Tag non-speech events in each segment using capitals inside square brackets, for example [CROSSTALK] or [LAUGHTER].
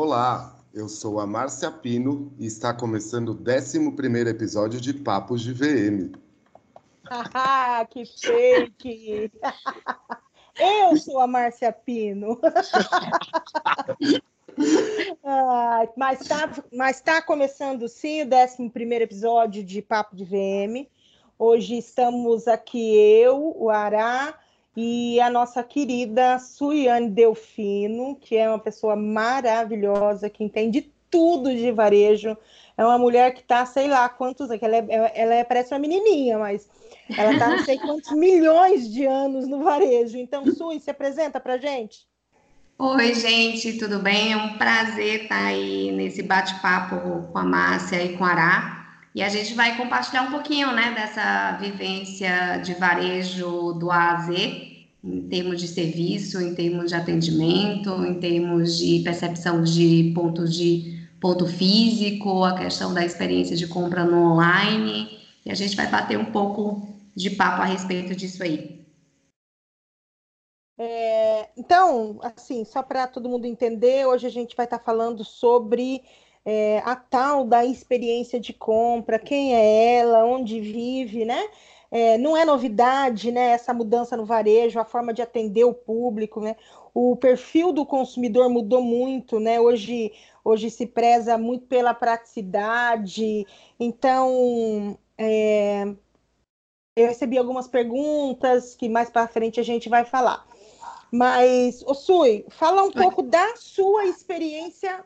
Olá, eu sou a Márcia Pino e está começando o 11 episódio de Papos de VM. Ah, que fake! Eu sou a Márcia Pino. ah, mas está mas tá começando sim o 11 episódio de Papo de VM. Hoje estamos aqui eu, o Ará e a nossa querida Suiane Delfino, que é uma pessoa maravilhosa, que entende tudo de varejo. É uma mulher que está, sei lá quantos, ela, é, ela é, parece uma menininha, mas ela está não sei [LAUGHS] quantos milhões de anos no varejo. Então, Sui, se apresenta para gente. Oi, gente, tudo bem? É um prazer estar aí nesse bate-papo com a Márcia e com a Ará. E a gente vai compartilhar um pouquinho, né, dessa vivência de varejo do A a Z, em termos de serviço, em termos de atendimento, em termos de percepção de ponto de ponto físico, a questão da experiência de compra no online. E a gente vai bater um pouco de papo a respeito disso aí. É, então, assim, só para todo mundo entender, hoje a gente vai estar tá falando sobre é, a tal da experiência de compra, quem é ela, onde vive, né? É, não é novidade, né? Essa mudança no varejo, a forma de atender o público, né? O perfil do consumidor mudou muito, né? Hoje, hoje se preza muito pela praticidade. Então, é, eu recebi algumas perguntas que mais para frente a gente vai falar. Mas, o Sui, fala um pouco da sua experiência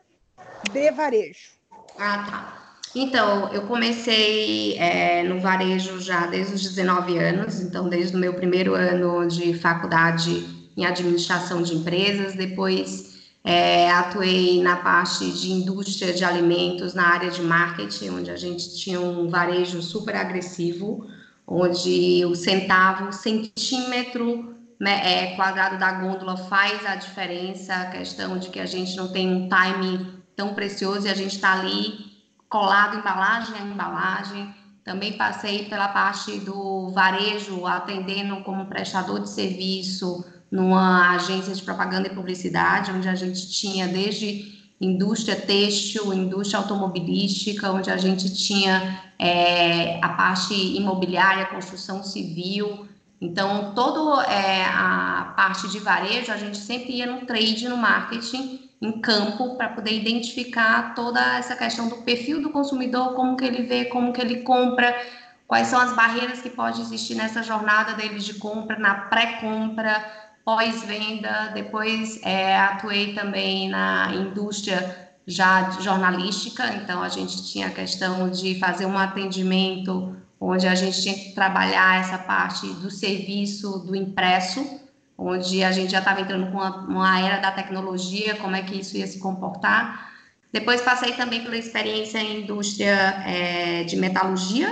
de varejo. Ah, tá. Então, eu comecei é, no varejo já desde os 19 anos, então desde o meu primeiro ano de faculdade em administração de empresas, depois é, atuei na parte de indústria de alimentos, na área de marketing, onde a gente tinha um varejo super agressivo, onde o centavo, centímetro né, é, quadrado da gôndola faz a diferença, a questão de que a gente não tem um time tão precioso e a gente está ali colado embalagem a embalagem. Também passei pela parte do varejo, atendendo como prestador de serviço numa agência de propaganda e publicidade, onde a gente tinha desde indústria têxtil, indústria automobilística, onde a gente tinha é, a parte imobiliária, construção civil. Então, toda é, a parte de varejo, a gente sempre ia no trade, no marketing, em campo para poder identificar toda essa questão do perfil do consumidor, como que ele vê, como que ele compra, quais são as barreiras que pode existir nessa jornada deles de compra, na pré-compra, pós-venda. Depois é, atuei também na indústria já jornalística, então a gente tinha a questão de fazer um atendimento onde a gente tinha que trabalhar essa parte do serviço do impresso onde a gente já estava entrando com uma, uma, era da tecnologia, como é que isso ia se comportar. Depois passei também pela experiência em indústria é, de metalurgia,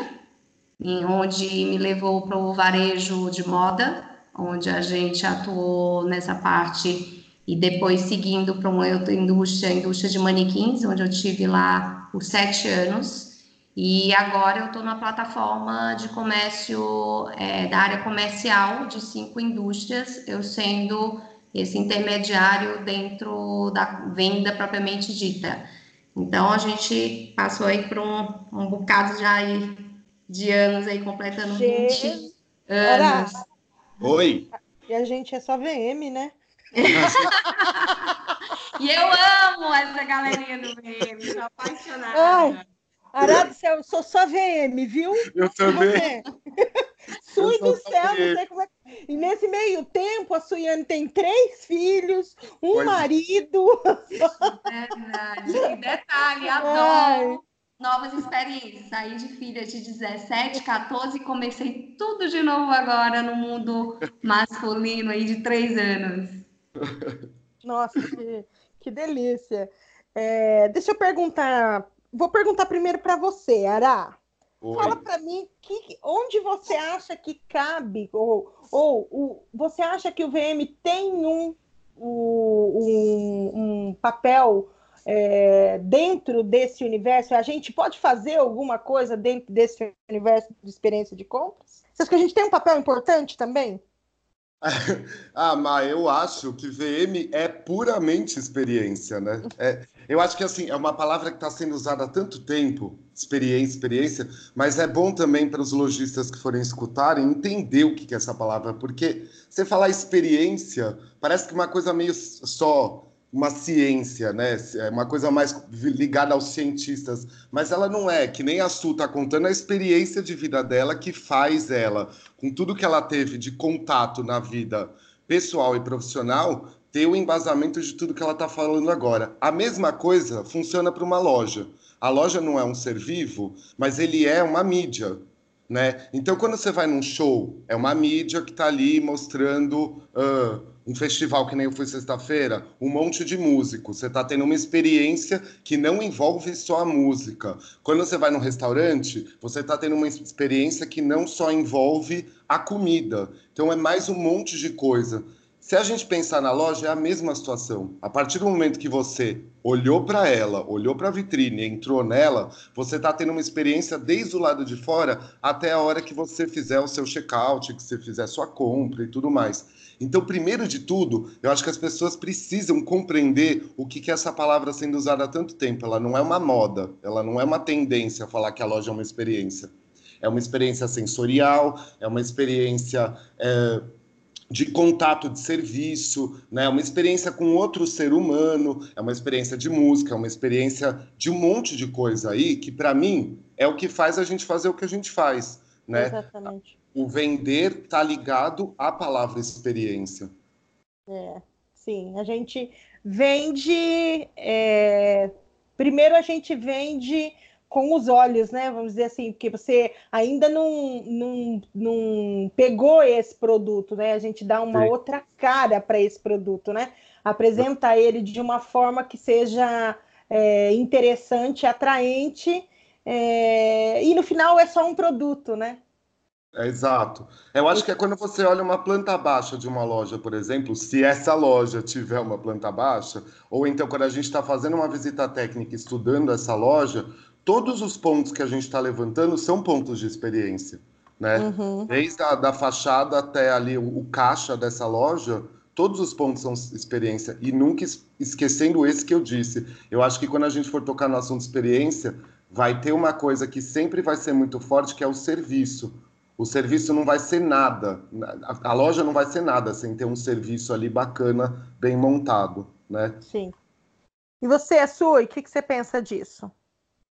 em onde me levou para o varejo de moda, onde a gente atuou nessa parte e depois seguindo para uma outra indústria, a indústria de manequins, onde eu tive lá por sete anos. E agora eu estou na plataforma de comércio é, da área comercial de cinco indústrias, eu sendo esse intermediário dentro da venda propriamente dita. Então a gente passou aí por um, um bocado já aí de anos aí, completando gente, 20 anos. Oi! E a gente é só VM, né? [LAUGHS] e eu amo essa galerinha do VM, sou apaixonada. Ai. Arado céu, eu sou só VM, viu? Eu também. Sui do céu, não sei como é. E nesse meio tempo, a Suiane tem três filhos, um pois... É. marido. Verdade. E detalhe, adoro Ai. novas experiências. Saí de filha de 17, 14 e comecei tudo de novo agora no mundo masculino aí de três anos. Nossa, que, que delícia. É, deixa eu perguntar Vou perguntar primeiro para você, Ará. Oi. Fala para mim que, onde você acha que cabe, ou, ou o, você acha que o VM tem um, um, um papel é, dentro desse universo? A gente pode fazer alguma coisa dentro desse universo de experiência de compras? Você acha que a gente tem um papel importante também? [LAUGHS] ah, mas eu acho que VM é puramente experiência, né? É, eu acho que assim é uma palavra que está sendo usada há tanto tempo, experiência, experiência, mas é bom também para os lojistas que forem escutarem entender o que é essa palavra, porque você falar experiência parece que é uma coisa meio só uma ciência, né? É uma coisa mais ligada aos cientistas, mas ela não é, que nem a Su está contando a experiência de vida dela que faz ela, com tudo que ela teve de contato na vida pessoal e profissional, ter o embasamento de tudo que ela está falando agora. A mesma coisa funciona para uma loja. A loja não é um ser vivo, mas ele é uma mídia. Né? Então, quando você vai num show, é uma mídia que está ali mostrando uh, um festival que nem eu fui sexta-feira, um monte de músicos. Você está tendo uma experiência que não envolve só a música. Quando você vai num restaurante, você está tendo uma experiência que não só envolve a comida. Então, é mais um monte de coisa. Se a gente pensar na loja, é a mesma situação. A partir do momento que você olhou para ela, olhou para a vitrine, entrou nela, você está tendo uma experiência desde o lado de fora até a hora que você fizer o seu check-out, que você fizer sua compra e tudo mais. Então, primeiro de tudo, eu acho que as pessoas precisam compreender o que, que é essa palavra sendo usada há tanto tempo. Ela não é uma moda, ela não é uma tendência a falar que a loja é uma experiência. É uma experiência sensorial, é uma experiência. É de contato de serviço, né? uma experiência com outro ser humano, é uma experiência de música, é uma experiência de um monte de coisa aí que para mim é o que faz a gente fazer o que a gente faz, né? Exatamente. O vender tá ligado à palavra experiência. É, sim, a gente vende. É... Primeiro a gente vende com os olhos, né? Vamos dizer assim, porque você ainda não, não, não pegou esse produto, né? A gente dá uma Sim. outra cara para esse produto, né? Apresenta ele de uma forma que seja é, interessante, atraente, é, e no final é só um produto, né? É, exato. Eu acho que é quando você olha uma planta baixa de uma loja, por exemplo, se essa loja tiver uma planta baixa, ou então quando a gente está fazendo uma visita técnica estudando essa loja, todos os pontos que a gente está levantando são pontos de experiência, né? Uhum. Desde a da fachada até ali o, o, caixa dessa loja, todos os pontos são experiência e nunca esquecendo esse que eu disse. Eu acho que quando a gente for tocar no assunto experiência, vai ter uma coisa que sempre vai ser muito forte, que é o serviço. O serviço não vai ser nada, a, a loja não vai ser nada sem ter um serviço ali bacana, bem montado, né? Sim. E você, Sui, o que, que você pensa disso?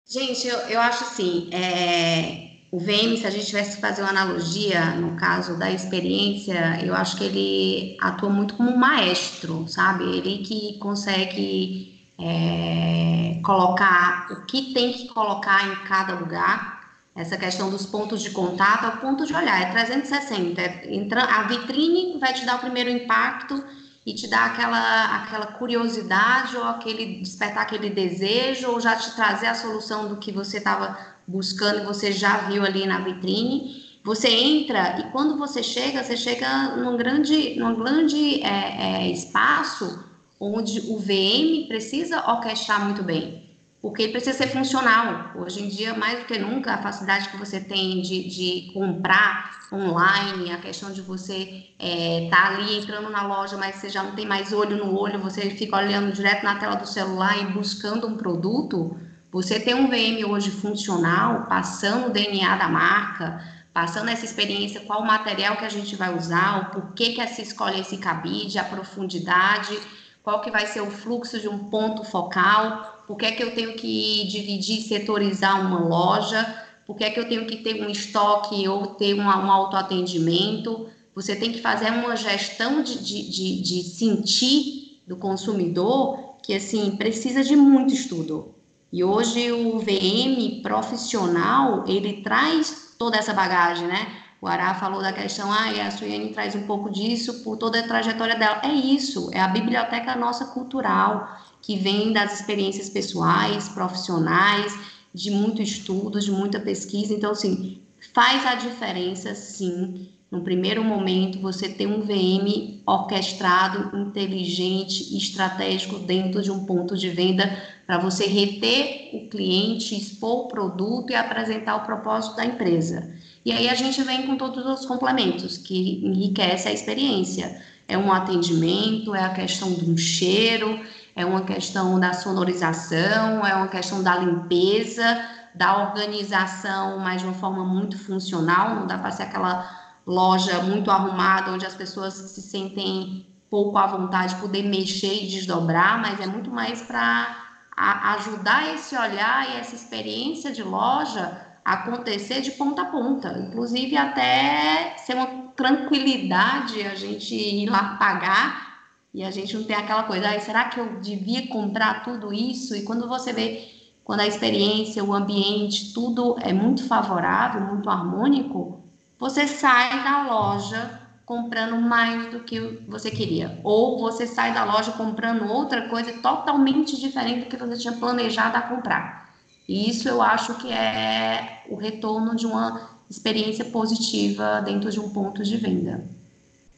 Gente, eu, eu acho assim, é, o VM, se a gente tivesse que fazer uma analogia, no caso da experiência, eu acho que ele atua muito como um maestro, sabe? Ele que consegue é, colocar o que tem que colocar em cada lugar. Essa questão dos pontos de contato é o ponto de olhar, é 360. É, entra, a vitrine vai te dar o primeiro impacto e te dá aquela, aquela curiosidade ou aquele despertar aquele desejo ou já te trazer a solução do que você estava buscando você já viu ali na vitrine. Você entra e quando você chega, você chega num grande, num grande é, é, espaço onde o VM precisa orquestrar muito bem porque ele precisa ser funcional. Hoje em dia, mais do que nunca, a facilidade que você tem de, de comprar online, a questão de você estar é, tá ali entrando na loja, mas você já não tem mais olho no olho, você fica olhando direto na tela do celular e buscando um produto. Você tem um VM hoje funcional, passando o DNA da marca, passando essa experiência, qual o material que a gente vai usar, o porquê que se escolhe esse cabide, a profundidade, qual que vai ser o fluxo de um ponto focal, por que é que eu tenho que dividir, setorizar uma loja? Por que é que eu tenho que ter um estoque ou ter um, um autoatendimento? Você tem que fazer uma gestão de, de, de, de sentir do consumidor que, assim, precisa de muito estudo. E hoje o VM profissional, ele traz toda essa bagagem, né? O Ará falou da questão, ah, e a Suiane traz um pouco disso por toda a trajetória dela. É isso, é a biblioteca nossa cultural que vem das experiências pessoais, profissionais, de muito estudo, de muita pesquisa. Então, assim, faz a diferença, sim. No primeiro momento, você ter um VM orquestrado, inteligente, estratégico dentro de um ponto de venda para você reter o cliente, expor o produto e apresentar o propósito da empresa. E aí a gente vem com todos os complementos que enriquece a experiência. É um atendimento, é a questão de um cheiro, é uma questão da sonorização, é uma questão da limpeza, da organização, mas de uma forma muito funcional. Não dá para ser aquela loja muito arrumada onde as pessoas se sentem pouco à vontade de poder mexer e desdobrar, mas é muito mais para ajudar esse olhar e essa experiência de loja acontecer de ponta a ponta, inclusive até ser uma tranquilidade a gente ir lá pagar e a gente não ter aquela coisa, ah, será que eu devia comprar tudo isso? E quando você vê, quando a experiência, o ambiente, tudo é muito favorável, muito harmônico, você sai da loja comprando mais do que você queria. Ou você sai da loja comprando outra coisa totalmente diferente do que você tinha planejado a comprar. E isso eu acho que é o retorno de uma experiência positiva dentro de um ponto de venda.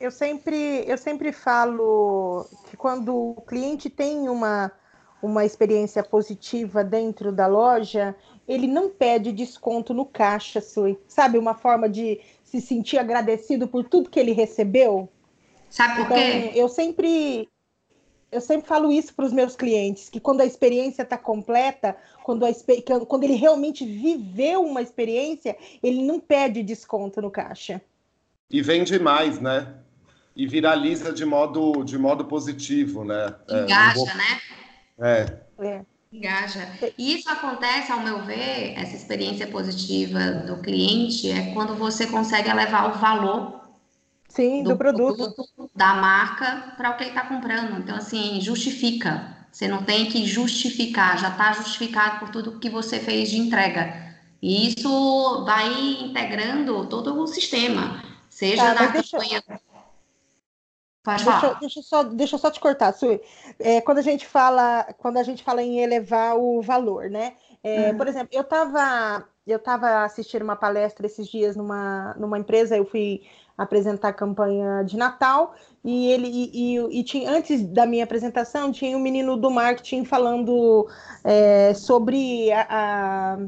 Eu sempre, eu sempre falo que quando o cliente tem uma, uma experiência positiva dentro da loja, ele não pede desconto no caixa, Sui. Sabe, uma forma de se sentir agradecido por tudo que ele recebeu. Sabe por então, quê? Eu sempre eu sempre falo isso para os meus clientes, que quando a experiência está completa, quando, a, quando ele realmente viveu uma experiência, ele não pede desconto no caixa. E vende mais, né? E viraliza de modo, de modo positivo, né? É, Engaja, é, vou... né? É. é. Engaja. E isso acontece, ao meu ver, essa experiência positiva do cliente é quando você consegue elevar o valor Sim, do, do produto. produto. da marca para o que ele está comprando. Então, assim, justifica. Você não tem que justificar, já está justificado por tudo que você fez de entrega. E isso vai integrando todo o sistema, seja tá, na campanha. Deixa... Deixa, deixa, só, deixa eu só te cortar, Sui. É, quando a gente fala, quando a gente fala em elevar o valor, né? É, uhum. Por exemplo, eu estava eu tava assistindo uma palestra esses dias numa, numa empresa, eu fui apresentar a campanha de Natal e ele e, e, e tinha, antes da minha apresentação tinha um menino do marketing falando é, sobre a, a,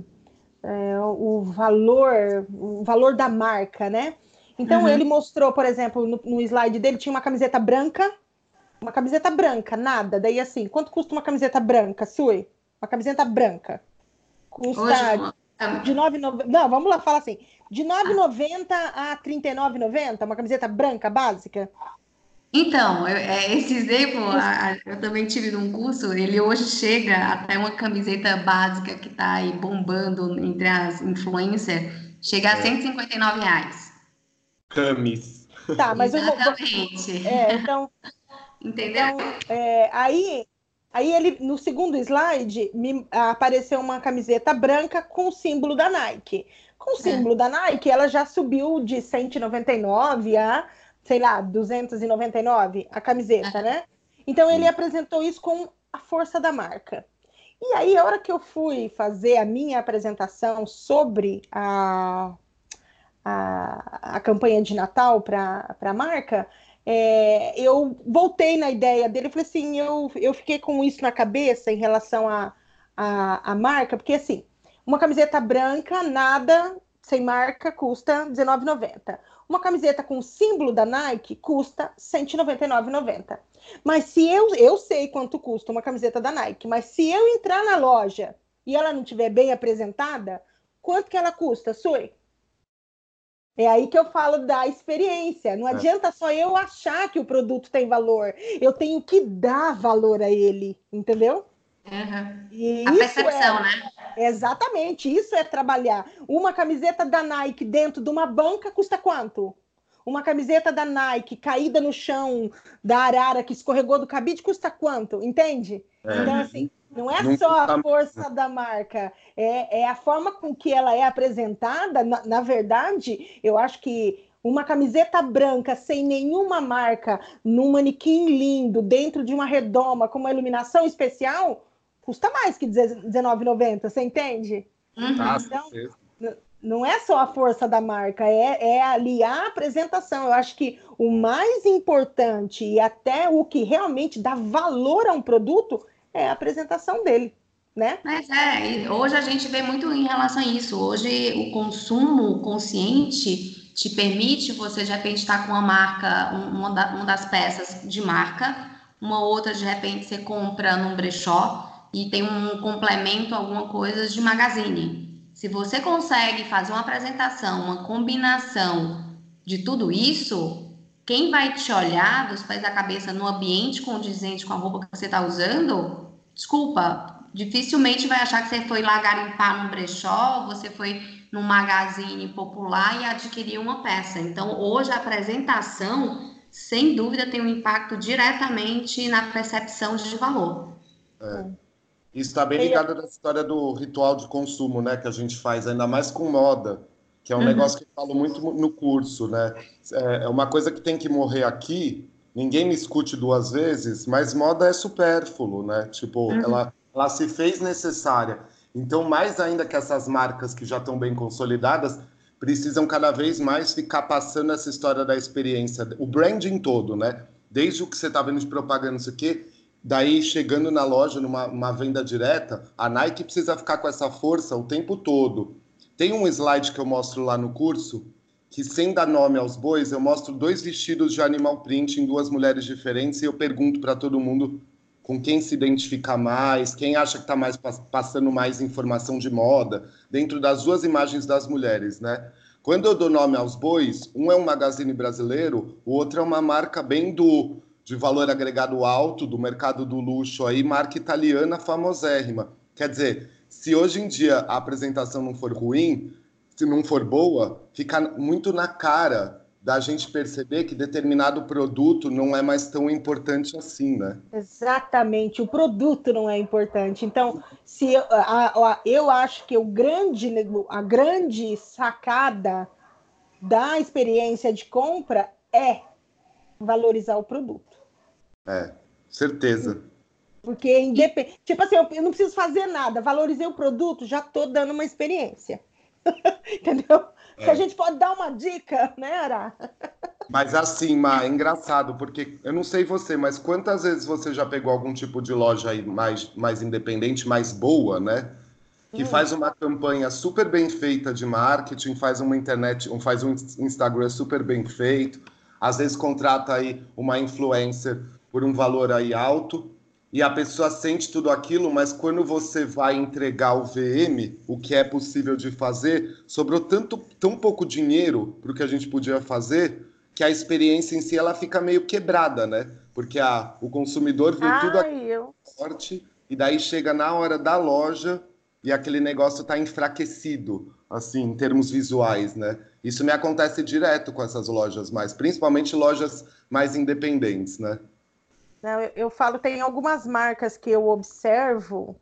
é, o valor o valor da marca, né? Então uhum. ele mostrou, por exemplo, no, no, slide dele tinha uma camiseta branca, uma camiseta branca, nada. Daí assim, quanto custa uma camiseta branca, Sui? Uma camiseta branca. Custa Hoje, de 9,90. Não, vamos lá, fala assim. De 9,90 a 39,90, uma camiseta branca básica. Então, eu, é, esse exemplo, a, eu também tive num curso, ele hoje chega até uma camiseta básica que está aí bombando entre as influencers, chega a é. 159 reais. Camis. Tá, mas Exatamente. eu vou. É, então. Entendeu? Então, é, aí, aí ele, no segundo slide, me apareceu uma camiseta branca com o símbolo da Nike. Com o símbolo é. da Nike, ela já subiu de 199 a, sei lá, 299 a camiseta, é. né? Então ele apresentou isso com a força da marca. E aí, a hora que eu fui fazer a minha apresentação sobre a a, a campanha de Natal para a marca, é, eu voltei na ideia dele e falei assim, eu, eu fiquei com isso na cabeça em relação à a, a, a, marca, porque assim, uma camiseta branca, nada, sem marca, custa R$19,90. Uma camiseta com o símbolo da Nike custa R$199,90. Mas se eu, eu sei quanto custa uma camiseta da Nike, mas se eu entrar na loja e ela não estiver bem apresentada, quanto que ela custa, Sui? É aí que eu falo da experiência. Não é. adianta só eu achar que o produto tem valor. Eu tenho que dar valor a ele, entendeu? Uhum. E a percepção, é, né? Exatamente, isso é trabalhar. Uma camiseta da Nike dentro de uma banca custa quanto? Uma camiseta da Nike caída no chão da arara que escorregou do cabide custa quanto? Entende? É. Então, assim, não é só a força da marca, é, é, a forma com que ela é apresentada. Na, na, verdade, eu acho que uma camiseta branca sem nenhuma marca, num manequim lindo, dentro de uma redoma com uma iluminação especial, custa mais que R$19,90, você entende? Uhum. Então, não é só a força da marca, é, é aliar a apresentação. Eu acho que o mais importante e até o que realmente dá valor a um produto é a apresentação dele. né? Mas é, hoje a gente vê muito em relação a isso. Hoje o consumo consciente te permite você de repente estar com uma marca, uma, da, uma das peças de marca, uma outra de repente você compra num brechó e tem um complemento, alguma coisa de magazine. Se você consegue fazer uma apresentação, uma combinação de tudo isso, quem vai te olhar dos pés da cabeça no ambiente condizente com a roupa que você está usando, desculpa, dificilmente vai achar que você foi lá garimpar num brechó, você foi num magazine popular e adquiriu uma peça. Então, hoje a apresentação, sem dúvida, tem um impacto diretamente na percepção de valor. É. Isso está bem ligado na história do ritual de consumo, né, que a gente faz, ainda mais com moda, que é um uhum. negócio que eu falo muito no curso, né? É, é uma coisa que tem que morrer aqui. Ninguém me escute duas vezes, mas moda é supérfluo, né? Tipo, uhum. ela ela se fez necessária. Então, mais ainda que essas marcas que já estão bem consolidadas, precisam cada vez mais ficar passando essa história da experiência, o branding todo, né? Desde o que você está vendo de propaganda, isso aqui, daí chegando na loja, numa venda direta, a Nike precisa ficar com essa força o tempo todo. Tem um slide que eu mostro lá no curso, que sem dar nome aos bois, eu mostro dois vestidos de animal print em duas mulheres diferentes e eu pergunto para todo mundo com quem se identifica mais, quem acha que está mais passando mais informação de moda, dentro das duas imagens das mulheres, né? Quando eu dou nome aos bois, um é um magazine brasileiro, o outro é uma marca bem do de valor agregado alto, do mercado do luxo aí, marca italiana famosérrima. Quer dizer, se hoje em dia a apresentação não for ruim, se não for boa, fica muito na cara da gente perceber que determinado produto não é mais tão importante assim, né? Exatamente, o produto não é importante. Então, se eu, a, a, eu acho que o grande, a grande sacada da experiência de compra é valorizar o produto. É, certeza. Porque independente, tipo assim, eu, não preciso fazer nada, valorizei o produto, já estou dando uma experiência. [LAUGHS] Entendeu? É. Que a gente pode dar uma dica, né, Ara? Mas assim, Ma, é engraçado, porque eu não sei você, mas quantas vezes você já pegou algum tipo de loja aí mais, mais independente, mais boa, né? Que hum. faz uma campanha super bem feita de marketing, faz uma internet, faz um Instagram super bem feito, às vezes contrata aí uma influencer por um valor aí alto, e a pessoa sente tudo aquilo, mas quando você vai entregar o VM, o que é possível de fazer, sobrou tanto, tão pouco dinheiro para o que a gente podia fazer, que a experiência em si ela fica meio quebrada, né? Porque a, o consumidor viu Ai, tudo aquilo forte e daí chega na hora da loja e aquele negócio está enfraquecido, assim, em termos visuais, né? Isso me acontece direto com essas lojas mais, principalmente lojas mais independentes, né? Não, eu, eu, falo, tem algumas marcas que eu observo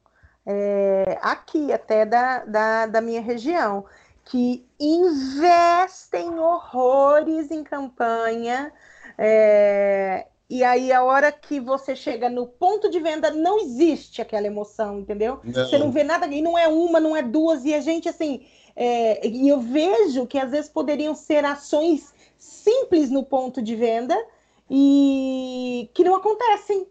é, aqui, até da, da, da minha região, que investem horrores em campanha. É, e aí, a hora que você chega no ponto de venda, não existe aquela emoção, entendeu? Não. Você não vê nada, e não é uma, não é duas, e a gente, assim, é, e eu vejo que às vezes poderiam ser ações simples no ponto de venda, e que não acontecem.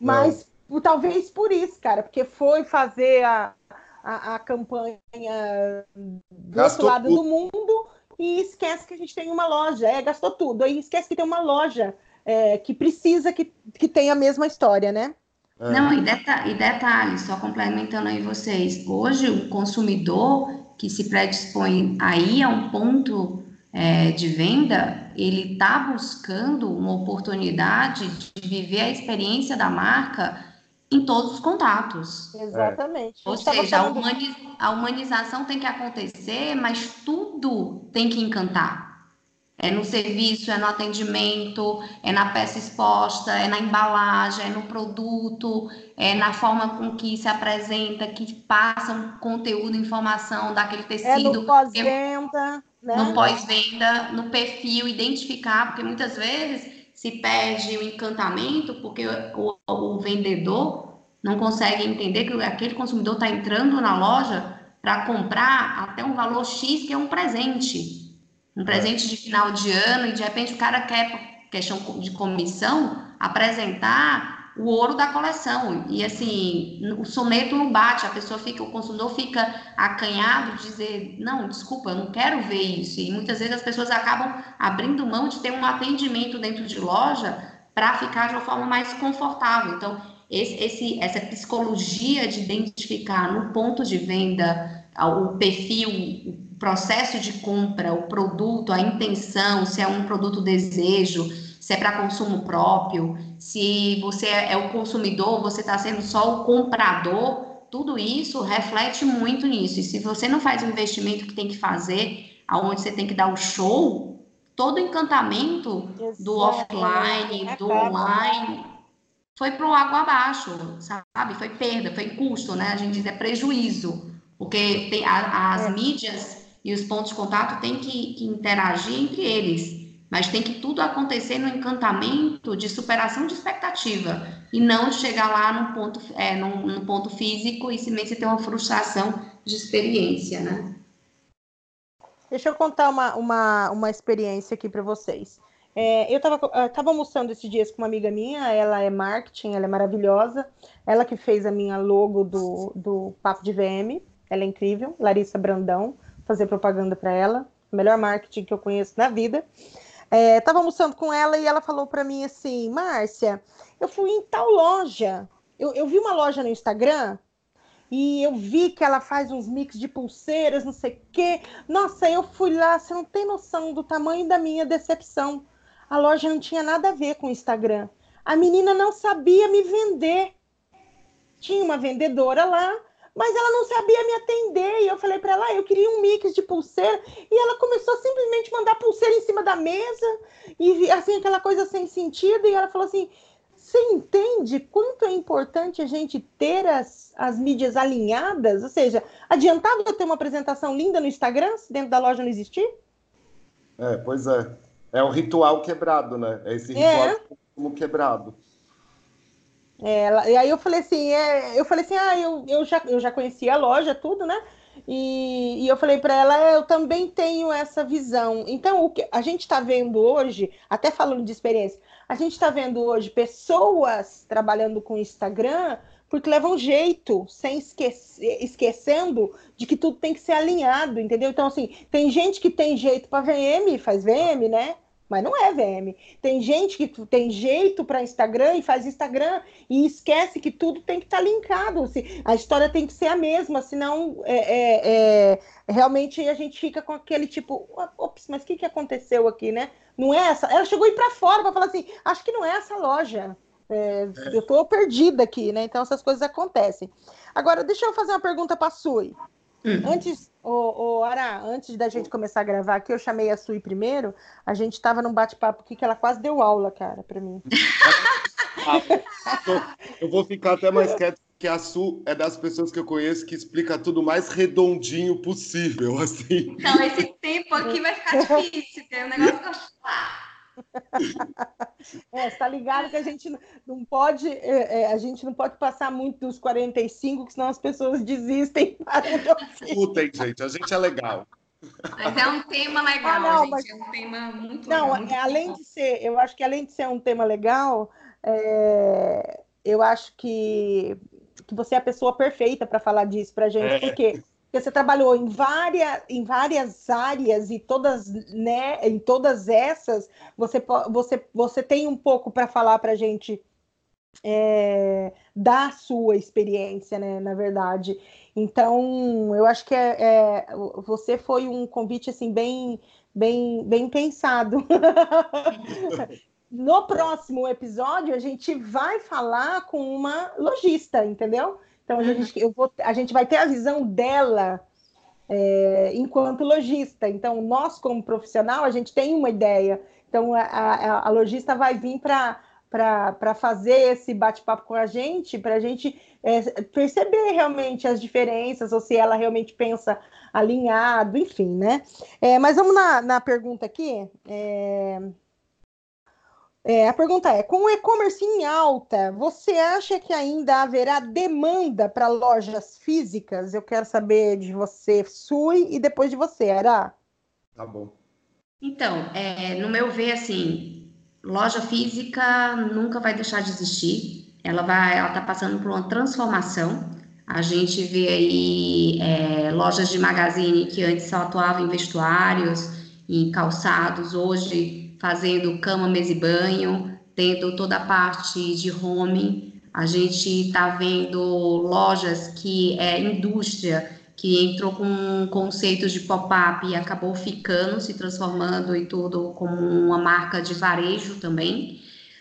Mas não. talvez por isso, cara, porque foi fazer a, a, a campanha do gastou outro lado tudo. do mundo e esquece que a gente tem uma loja. É, gastou tudo. Aí esquece que tem uma loja é, que precisa que, que tenha a mesma história, né? É. Não, e, deta e detalhe, só complementando aí vocês, hoje o consumidor que se predispõe aí a um ponto é, de venda, ele está buscando uma oportunidade de viver a experiência da marca em todos os contatos. Exatamente. Ou seja, a, humaniz a humanização tem que acontecer, mas tudo tem que encantar. É no serviço, é no atendimento, é na peça exposta, é na embalagem, é no produto, é na forma com que se apresenta, que passa um conteúdo, informação daquele tecido. É no pós-venda né? no pós-venda, no perfil, identificar, porque muitas vezes se perde o encantamento porque o, o, o vendedor não consegue entender que aquele consumidor está entrando na loja para comprar até um valor X que é um presente. Um presente de final de ano, e de repente o cara quer, questão de comissão, apresentar o ouro da coleção. E assim, o soneto não bate, a pessoa fica, o consumidor fica acanhado de dizer, não, desculpa, eu não quero ver isso. E muitas vezes as pessoas acabam abrindo mão de ter um atendimento dentro de loja para ficar de uma forma mais confortável. Então, esse, esse, essa psicologia de identificar no ponto de venda o perfil, o processo de compra, o produto, a intenção, se é um produto desejo, se é para consumo próprio, se você é o consumidor, você está sendo só o comprador, tudo isso reflete muito nisso. E se você não faz o investimento que tem que fazer, aonde você tem que dar o show, todo o encantamento Exato. do offline, é do online, foi para o água abaixo, sabe? Foi perda, foi custo, né? A gente diz é prejuízo, porque tem, a, as é. mídias e os pontos de contato têm que, que interagir entre eles mas tem que tudo acontecer no encantamento de superação de expectativa e não chegar lá no ponto, é, no, no ponto físico e simplesmente ter uma frustração de experiência, né? Deixa eu contar uma, uma, uma experiência aqui para vocês. É, eu estava almoçando esses dias com uma amiga minha, ela é marketing, ela é maravilhosa, ela que fez a minha logo do, do Papo de VM, ela é incrível, Larissa Brandão, fazer propaganda para ela, melhor marketing que eu conheço na vida. É, tava almoçando com ela e ela falou para mim assim, Márcia, eu fui em tal loja, eu, eu vi uma loja no Instagram e eu vi que ela faz uns mix de pulseiras, não sei o quê. Nossa, eu fui lá, você não tem noção do tamanho da minha decepção. A loja não tinha nada a ver com o Instagram. A menina não sabia me vender. Tinha uma vendedora lá, mas ela não sabia me atender. E eu falei para ela, ah, eu queria um mix de pulseira. E ela começou a simplesmente mandar pulseira em cima da mesa, e assim, aquela coisa sem sentido. E ela falou assim: você entende quanto é importante a gente ter as, as mídias alinhadas? Ou seja, adiantava eu ter uma apresentação linda no Instagram se dentro da loja não existir? É, pois é. É o ritual quebrado, né? É esse ritual é. como quebrado. É, e aí eu falei assim, é, eu falei assim, ah, eu, eu, já, eu já conhecia a loja, tudo, né? E, e eu falei para ela, é, eu também tenho essa visão. Então, o que a gente está vendo hoje, até falando de experiência, a gente está vendo hoje pessoas trabalhando com Instagram porque levam jeito, sem esquecer, esquecendo de que tudo tem que ser alinhado, entendeu? Então, assim, tem gente que tem jeito para VM, faz VM, né? Mas não é VM. Tem gente que tem jeito para Instagram e faz Instagram e esquece que tudo tem que estar tá linkado. A história tem que ser a mesma, senão é, é, é, realmente a gente fica com aquele tipo, ops, mas o que, que aconteceu aqui, né? Não é essa. Ela chegou aí para fora para falar assim, acho que não é essa loja. É, é. eu estou perdida aqui, né? Então essas coisas acontecem. Agora, deixa eu fazer uma pergunta para a Sui. Uhum. Antes, o, o Ara, antes da gente começar a gravar aqui, eu chamei a Sui primeiro. A gente estava num bate-papo aqui que ela quase deu aula, cara, para mim. [LAUGHS] eu vou ficar até mais quieto, porque a Su é das pessoas que eu conheço que explica tudo mais redondinho possível, assim. Então, esse tempo aqui vai ficar difícil, tem um negócio que eu [LAUGHS] é, está ligado que a gente não pode, é, é, a gente não pode passar muito dos 45, senão as pessoas desistem. Escutem, gente, a gente é legal. Mas é um tema legal, ah, não, gente, mas... é um tema muito não, legal. Não, é, além de ser, eu acho que além de ser um tema legal, é, eu acho que, que você é a pessoa perfeita para falar disso para gente, é. porque porque você trabalhou em várias, em várias áreas e todas, né, em todas essas, você, você, você tem um pouco para falar para a gente é, da sua experiência, né, na verdade. Então, eu acho que é, é, você foi um convite assim bem, bem, bem pensado. [LAUGHS] no próximo episódio, a gente vai falar com uma lojista, entendeu? Então a gente, eu vou, a gente vai ter a visão dela é, enquanto lojista. Então, nós, como profissional, a gente tem uma ideia. Então, a, a, a lojista vai vir para fazer esse bate-papo com a gente, para a gente é, perceber realmente as diferenças, ou se ela realmente pensa alinhado, enfim, né? É, mas vamos na, na pergunta aqui. É... É, a pergunta é: com o e-commerce em alta, você acha que ainda haverá demanda para lojas físicas? Eu quero saber de você, Sui, e depois de você, Ara. Tá bom. Então, é, no meu ver, assim, loja física nunca vai deixar de existir. ela vai, ela está passando por uma transformação. A gente vê aí é, lojas de magazine que antes só atuavam em vestuários, em calçados, hoje fazendo cama, mesa e banho, tendo toda a parte de home. A gente está vendo lojas que é indústria, que entrou com um conceito de pop-up e acabou ficando, se transformando e tudo como uma marca de varejo também.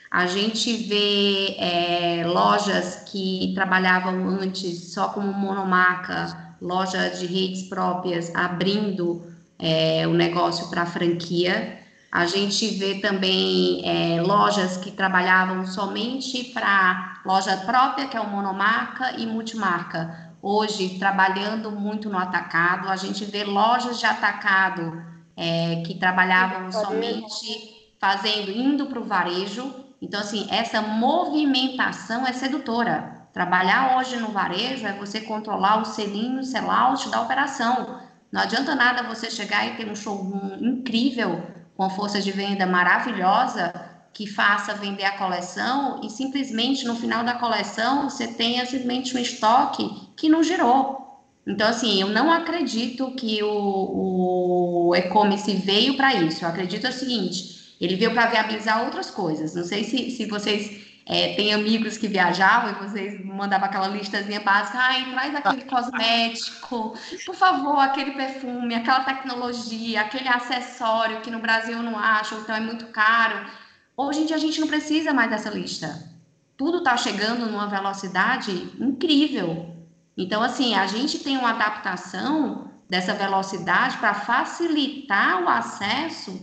A gente vê é, lojas que trabalhavam antes só como monomarca, loja de redes próprias, abrindo é, o negócio para franquia. A gente vê também é, lojas que trabalhavam somente para loja própria, que é o monomarca, e multimarca. Hoje, trabalhando muito no atacado, a gente vê lojas de atacado é, que trabalhavam somente fazendo, indo para o varejo então, assim, essa movimentação é sedutora. Trabalhar hoje no varejo é você controlar o selinho, o sellout da operação. Não adianta nada você chegar e ter um showroom incrível, com força de venda maravilhosa, que faça vender a coleção e simplesmente no final da coleção você tenha simplesmente um estoque que não girou. Então, assim, eu não acredito que o, o e-commerce veio para isso. Eu acredito o seguinte: ele veio para viabilizar outras coisas. Não sei se, se vocês é, têm amigos que viajavam e vocês mandavam aquela listazinha básica, ai, traz aquele cosmético, por favor, aquele perfume, aquela tecnologia, aquele acessório que no Brasil eu não acho, então é muito caro. Hoje em dia a gente não precisa mais dessa lista. Tudo está chegando numa velocidade incrível. Então, assim, a gente tem uma adaptação dessa velocidade para facilitar o acesso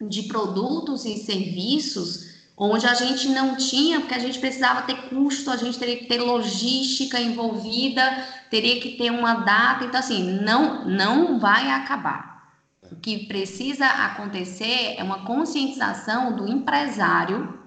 de produtos e serviços onde a gente não tinha, porque a gente precisava ter custo, a gente teria que ter logística envolvida, teria que ter uma data, então assim, não não vai acabar. O que precisa acontecer é uma conscientização do empresário,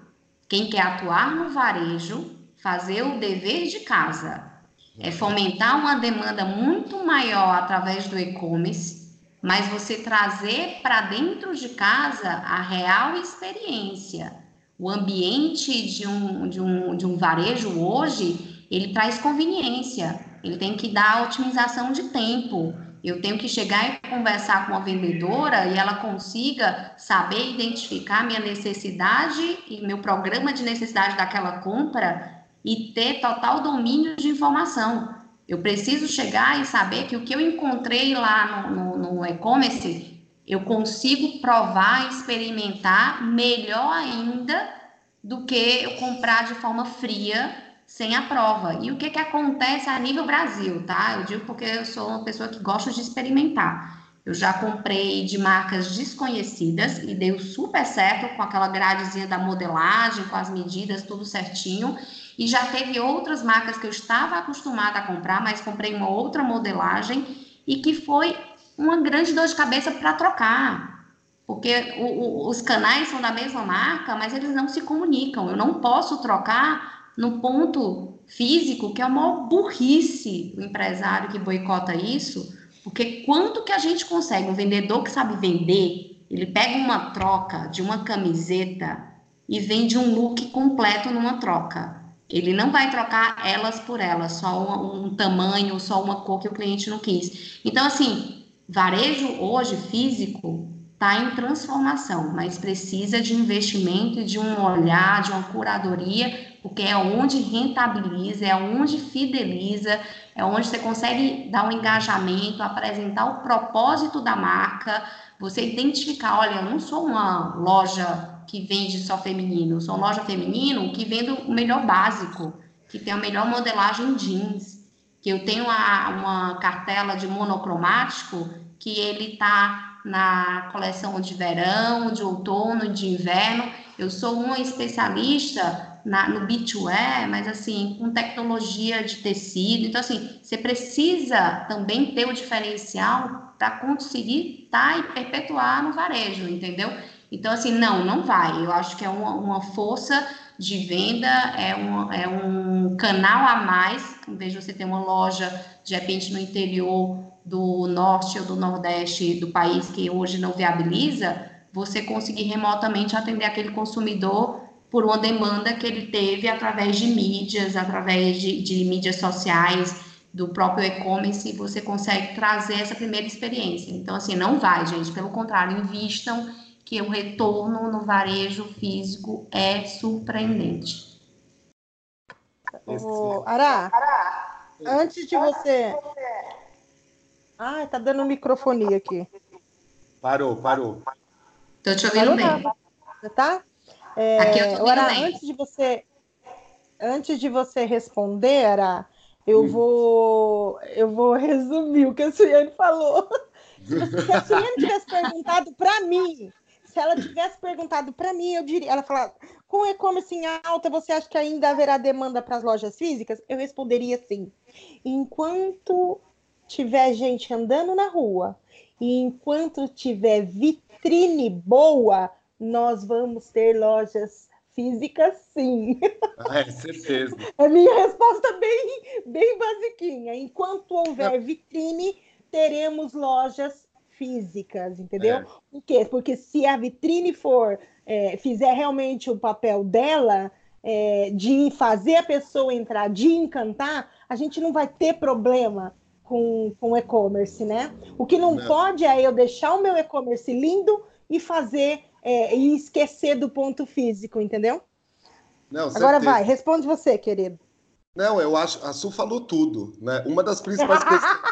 quem quer atuar no varejo, fazer o dever de casa, é fomentar uma demanda muito maior através do e-commerce mas você trazer para dentro de casa a real experiência. O ambiente de um, de, um, de um varejo hoje, ele traz conveniência, ele tem que dar otimização de tempo. Eu tenho que chegar e conversar com a vendedora e ela consiga saber identificar minha necessidade e meu programa de necessidade daquela compra e ter total domínio de informação. Eu preciso chegar e saber que o que eu encontrei lá no, no, no e-commerce, eu consigo provar, experimentar melhor ainda do que eu comprar de forma fria, sem a prova. E o que, que acontece a nível Brasil, tá? Eu digo porque eu sou uma pessoa que gosta de experimentar. Eu já comprei de marcas desconhecidas e deu super certo com aquela gradezinha da modelagem, com as medidas, tudo certinho. E já teve outras marcas que eu estava acostumada a comprar, mas comprei uma outra modelagem e que foi uma grande dor de cabeça para trocar. Porque o, o, os canais são da mesma marca, mas eles não se comunicam. Eu não posso trocar no ponto físico, que é uma burrice o empresário que boicota isso, porque quanto que a gente consegue, um vendedor que sabe vender, ele pega uma troca de uma camiseta e vende um look completo numa troca. Ele não vai trocar elas por elas, só um, um tamanho, só uma cor que o cliente não quis. Então, assim, varejo hoje físico está em transformação, mas precisa de investimento e de um olhar, de uma curadoria, porque é onde rentabiliza, é onde fideliza, é onde você consegue dar um engajamento, apresentar o propósito da marca, você identificar, olha, eu não sou uma loja que vende só feminino, sou loja feminino que vendo o melhor básico, que tem a melhor modelagem jeans, que eu tenho uma, uma cartela de monocromático que ele tá na coleção de verão, de outono, de inverno. Eu sou uma especialista na, no beachwear, mas assim, com tecnologia de tecido. Então, assim, você precisa também ter o diferencial para conseguir estar tá e perpetuar no varejo, entendeu? Então, assim, não, não vai. Eu acho que é uma, uma força de venda, é um, é um canal a mais, em vez de você ter uma loja, de repente, no interior do norte ou do nordeste do país que hoje não viabiliza, você conseguir remotamente atender aquele consumidor por uma demanda que ele teve através de mídias, através de, de mídias sociais, do próprio e-commerce, você consegue trazer essa primeira experiência. Então, assim, não vai, gente, pelo contrário, invistam que o retorno no varejo físico é surpreendente. O Ará, antes de você. Ai, tá dando microfonia aqui. Parou, parou. Tô te ouvindo bem. Tá? É, aqui eu tô Ará, bem. antes de você. Antes de você responder, Ará, eu hum. vou, eu vou resumir o que a Suiane falou. [LAUGHS] Se a Suiane tivesse perguntado para mim, se ela tivesse perguntado para mim, eu diria, ela falou, com e-commerce em alta, você acha que ainda haverá demanda para as lojas físicas? Eu responderia sim. Enquanto tiver gente andando na rua e enquanto tiver vitrine boa, nós vamos ter lojas física, sim. Ah, é, certeza. É minha resposta bem, bem basiquinha. Enquanto houver vitrine, teremos lojas físicas, entendeu? É. Por quê? Porque se a vitrine for é, fizer realmente o papel dela é, de fazer a pessoa entrar, de encantar, a gente não vai ter problema com o e-commerce, né? O que não, não, pode é eu deixar o meu e-commerce lindo e fazer é, e esquecer do ponto físico, entendeu? Não, Agora vai, responde você, querido. Não, eu acho, a Su falou tudo, né? Uma das principais questões, [LAUGHS]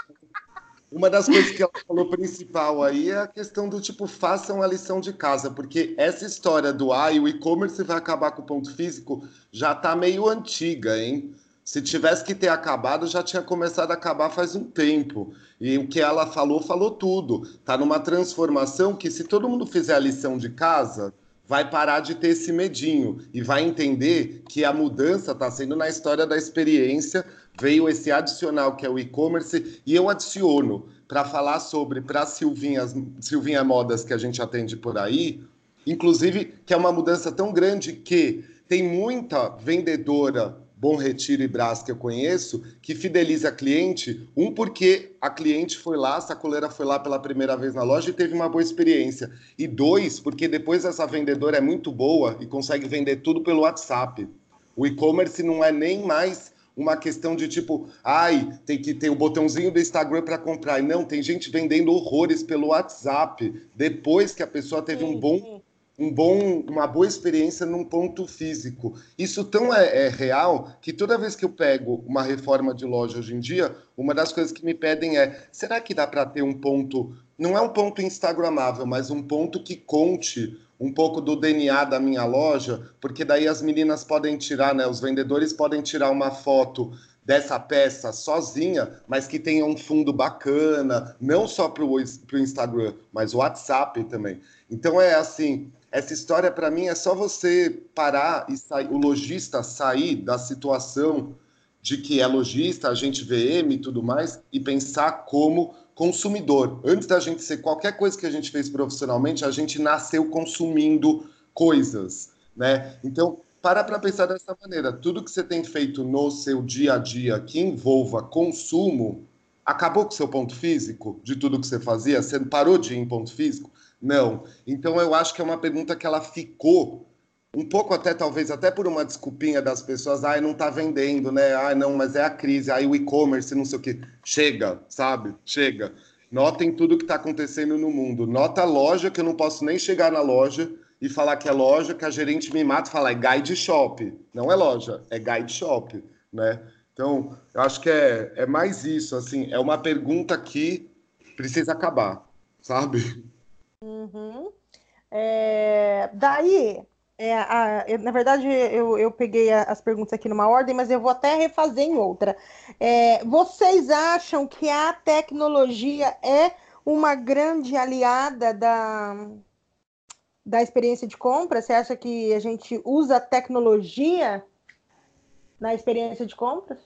uma das coisas que ela falou principal aí é a questão do tipo, façam a lição de casa, porque essa história do ah, o e-commerce vai acabar com o ponto físico já tá meio antiga, hein? Se tivesse que ter acabado, já tinha começado a acabar faz um tempo. E o que ela falou, falou tudo. Tá numa transformação que, se todo mundo fizer a lição de casa, vai parar de ter esse medinho e vai entender que a mudança está sendo na história da experiência. Veio esse adicional que é o e-commerce e eu adiciono para falar sobre para Silvinha, Silvinha Modas que a gente atende por aí, inclusive que é uma mudança tão grande que tem muita vendedora Bom Retiro e Brás que eu conheço, que fideliza a cliente, um porque a cliente foi lá, a sacoleira foi lá pela primeira vez na loja e teve uma boa experiência. E dois, porque depois essa vendedora é muito boa e consegue vender tudo pelo WhatsApp. O e-commerce não é nem mais uma questão de tipo, ai, tem que ter o botãozinho do Instagram para comprar. Não, tem gente vendendo horrores pelo WhatsApp, depois que a pessoa teve um bom um bom, uma boa experiência num ponto físico. Isso tão é, é, real que toda vez que eu pego uma reforma de loja hoje em dia, uma das coisas que me pedem é: será que dá para ter um ponto, não é um ponto instagramável, mas um ponto que conte um pouco do DNA da minha loja, porque daí as meninas podem tirar, né, os vendedores podem tirar uma foto dessa peça sozinha, mas que tenha um fundo bacana, não só para o Instagram, mas o WhatsApp também. Então é assim, essa história para mim é só você parar e sair, o lojista sair da situação de que é lojista, agente VM e tudo mais, e pensar como consumidor. Antes da gente ser qualquer coisa que a gente fez profissionalmente, a gente nasceu consumindo coisas, né? Então, para para pensar dessa maneira. Tudo que você tem feito no seu dia a dia que envolva consumo, acabou com seu ponto físico de tudo que você fazia? Você parou de ir em ponto físico? Não. Então eu acho que é uma pergunta que ela ficou um pouco até talvez até por uma desculpinha das pessoas, ai, não tá vendendo, né? Ai, não, mas é a crise, aí o e-commerce, não sei o quê. Chega, sabe? Chega. Notem tudo que está acontecendo no mundo. Nota a loja, que eu não posso nem chegar na loja e falar que é loja, que a gerente me mata e fala, é guide shop. Não é loja, é guide shop, né? Então, eu acho que é, é mais isso, assim, é uma pergunta que precisa acabar, sabe? Uhum. É, daí, é, a, eu, na verdade, eu, eu peguei a, as perguntas aqui numa ordem, mas eu vou até refazer em outra. É, vocês acham que a tecnologia é uma grande aliada da, da experiência de compra? Você acha que a gente usa tecnologia na experiência de compras?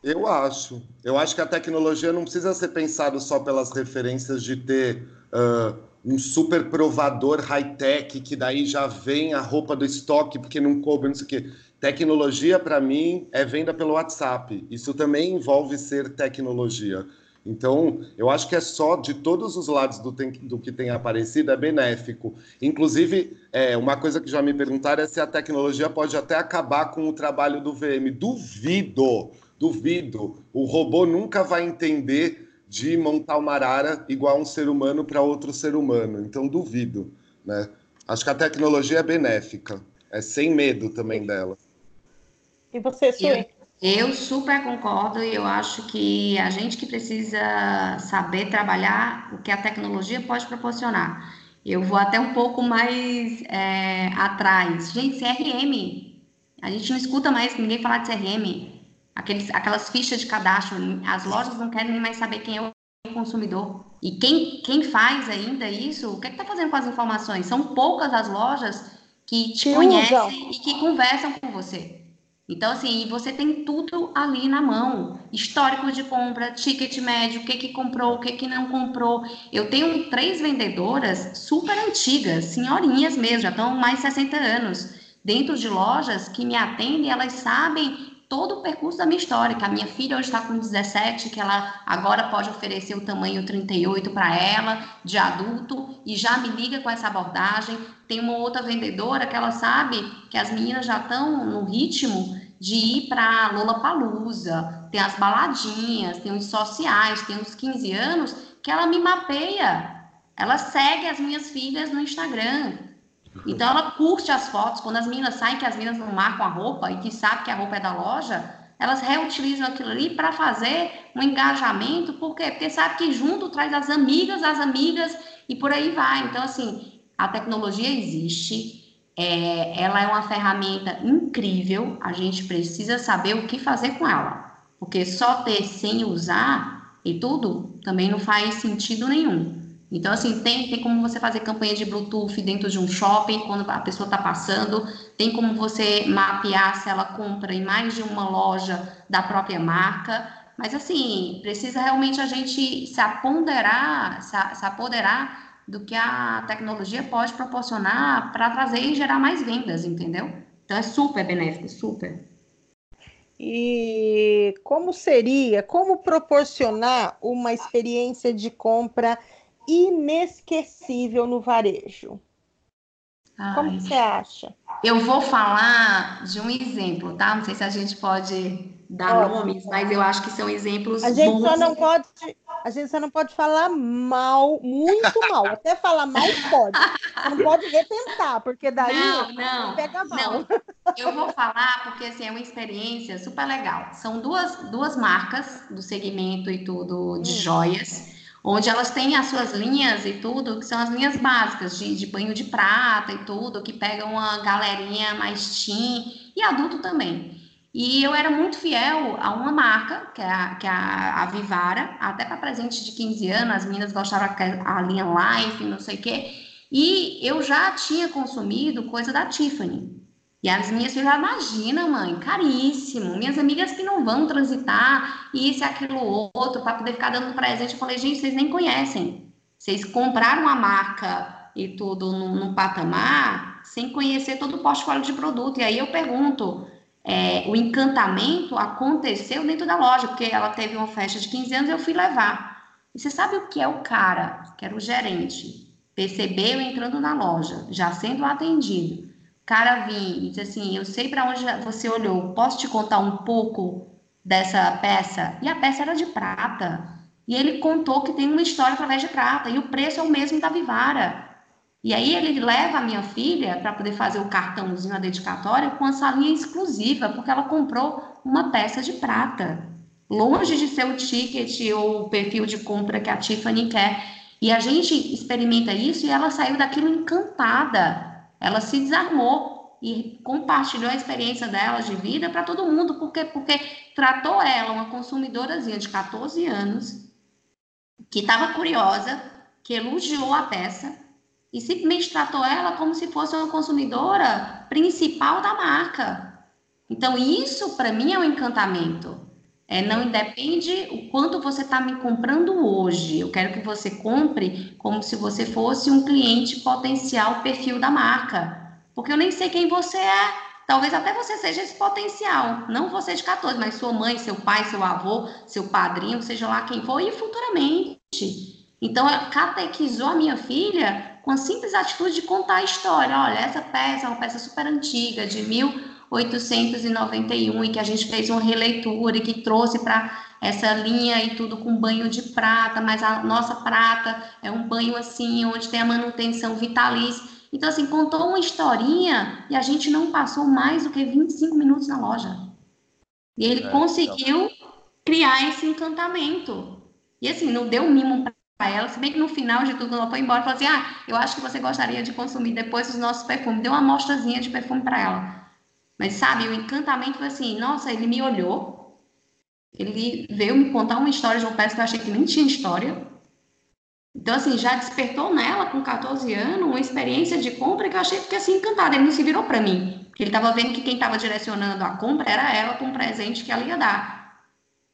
Eu acho. Eu acho que a tecnologia não precisa ser pensada só pelas referências de ter. Uh, um super provador high-tech, que daí já vem a roupa do estoque, porque não coube, não sei o quê. Tecnologia, para mim, é venda pelo WhatsApp. Isso também envolve ser tecnologia. Então, eu acho que é só de todos os lados do, tem, do que tem aparecido, é benéfico. Inclusive, é, uma coisa que já me perguntaram é se a tecnologia pode até acabar com o trabalho do VM. Duvido, duvido. O robô nunca vai entender de montar uma arara igual um ser humano para outro ser humano. Então, duvido. Né? Acho que a tecnologia é benéfica. É sem medo também dela. E você, Sueli? Eu super concordo e eu acho que a gente que precisa saber trabalhar o que a tecnologia pode proporcionar. Eu vou até um pouco mais é, atrás. Gente, CRM. A gente não escuta mais ninguém falar de CRM. Aqueles, aquelas fichas de cadastro. As lojas não querem nem mais saber quem é o consumidor. E quem, quem faz ainda isso, o que é está fazendo com as informações? São poucas as lojas que te que conhecem e que conversam com você. Então, assim, você tem tudo ali na mão. Histórico de compra, ticket médio, o que que comprou, o que que não comprou. Eu tenho três vendedoras super antigas, senhorinhas mesmo, já estão mais de 60 anos, dentro de lojas que me atendem, elas sabem todo o percurso da minha história, que a minha filha hoje está com 17, que ela agora pode oferecer o tamanho 38 para ela, de adulto, e já me liga com essa abordagem. Tem uma outra vendedora que ela sabe que as meninas já estão no ritmo de ir para Lola Palusa, tem as baladinhas, tem os sociais, tem os 15 anos, que ela me mapeia. Ela segue as minhas filhas no Instagram. Então ela curte as fotos. Quando as meninas saem, que as meninas não marcam a roupa e que sabe que a roupa é da loja, elas reutilizam aquilo ali para fazer um engajamento. Por quê? Porque sabe que junto traz as amigas, as amigas e por aí vai. Então, assim, a tecnologia existe, é, ela é uma ferramenta incrível, a gente precisa saber o que fazer com ela, porque só ter sem usar e tudo também não faz sentido nenhum. Então, assim, tem, tem como você fazer campanha de Bluetooth dentro de um shopping, quando a pessoa está passando, tem como você mapear se ela compra em mais de uma loja da própria marca, mas, assim, precisa realmente a gente se apoderar, se, se apoderar do que a tecnologia pode proporcionar para trazer e gerar mais vendas, entendeu? Então é super benéfico, super. E como seria, como proporcionar uma experiência de compra inesquecível no varejo? Ai, como você acha? Eu vou falar de um exemplo, tá? Não sei se a gente pode dar Ótimo. nomes, mas eu acho que são exemplos. A gente bons. só não pode, a gente só não pode falar mal, muito mal. Até falar mal pode. não pode repensar, porque daí não, não, pega mal. Não. Eu vou falar porque assim, é uma experiência super legal. São duas, duas marcas do segmento e tudo de hum. joias, onde elas têm as suas linhas e tudo, que são as linhas básicas de, de banho de prata e tudo, que pegam uma galerinha mais teen e adulto também. E eu era muito fiel a uma marca, que é a, que é a, a Vivara, até para presente de 15 anos, as meninas gostaram da linha Life, não sei o quê. E eu já tinha consumido coisa da Tiffany. E as minhas filhas, imagina, mãe, caríssimo. Minhas amigas que não vão transitar, isso aquilo outro, para poder ficar dando presente. Eu falei, gente, vocês nem conhecem. Vocês compraram a marca e tudo no, no patamar sem conhecer todo o portfólio de produto. E aí eu pergunto, é, o encantamento aconteceu dentro da loja, porque ela teve uma festa de 15 anos e eu fui levar. E você sabe o que é o cara, que era o gerente, percebeu entrando na loja, já sendo atendido. Cara vinha e disse assim: Eu sei para onde você olhou, posso te contar um pouco dessa peça? E a peça era de prata. E ele contou que tem uma história através de prata, e o preço é o mesmo da Vivara. E aí ele leva a minha filha para poder fazer o cartãozinho, a dedicatória, com a salinha exclusiva, porque ela comprou uma peça de prata. Longe de ser o ticket ou o perfil de compra que a Tiffany quer. E a gente experimenta isso e ela saiu daquilo encantada. Ela se desarmou e compartilhou a experiência dela de vida para todo mundo, porque porque tratou ela, uma consumidorazinha de 14 anos, que estava curiosa, que elogiou a peça e simplesmente tratou ela como se fosse uma consumidora principal da marca. Então, isso para mim é um encantamento. É, não independe o quanto você está me comprando hoje. Eu quero que você compre como se você fosse um cliente potencial perfil da marca. Porque eu nem sei quem você é. Talvez até você seja esse potencial, não você de 14, mas sua mãe, seu pai, seu avô, seu padrinho, seja lá quem for, e futuramente. Então, catequizou a minha filha com a simples atitude de contar a história. Olha, essa peça é uma peça super antiga, de 1891, e que a gente fez uma releitura e que trouxe para essa linha e tudo com banho de prata, mas a nossa prata é um banho assim, onde tem a manutenção vitalícia. Então, assim, contou uma historinha e a gente não passou mais do que 25 minutos na loja. E ele é, conseguiu então... criar esse encantamento. E assim, não deu mimo para ela, se bem que no final de tudo ela foi embora e falou assim: Ah, eu acho que você gostaria de consumir depois os nossos perfumes. Deu uma amostrazinha de perfume para ela. Mas sabe, o encantamento foi assim: Nossa, ele me olhou, ele veio me contar uma história de uma peça que eu achei que nem tinha história. Então, assim, já despertou nela, com 14 anos, uma experiência de compra que eu achei que assim encantada. Ele não se virou para mim, porque ele estava vendo que quem estava direcionando a compra era ela com um presente que ela ia dar.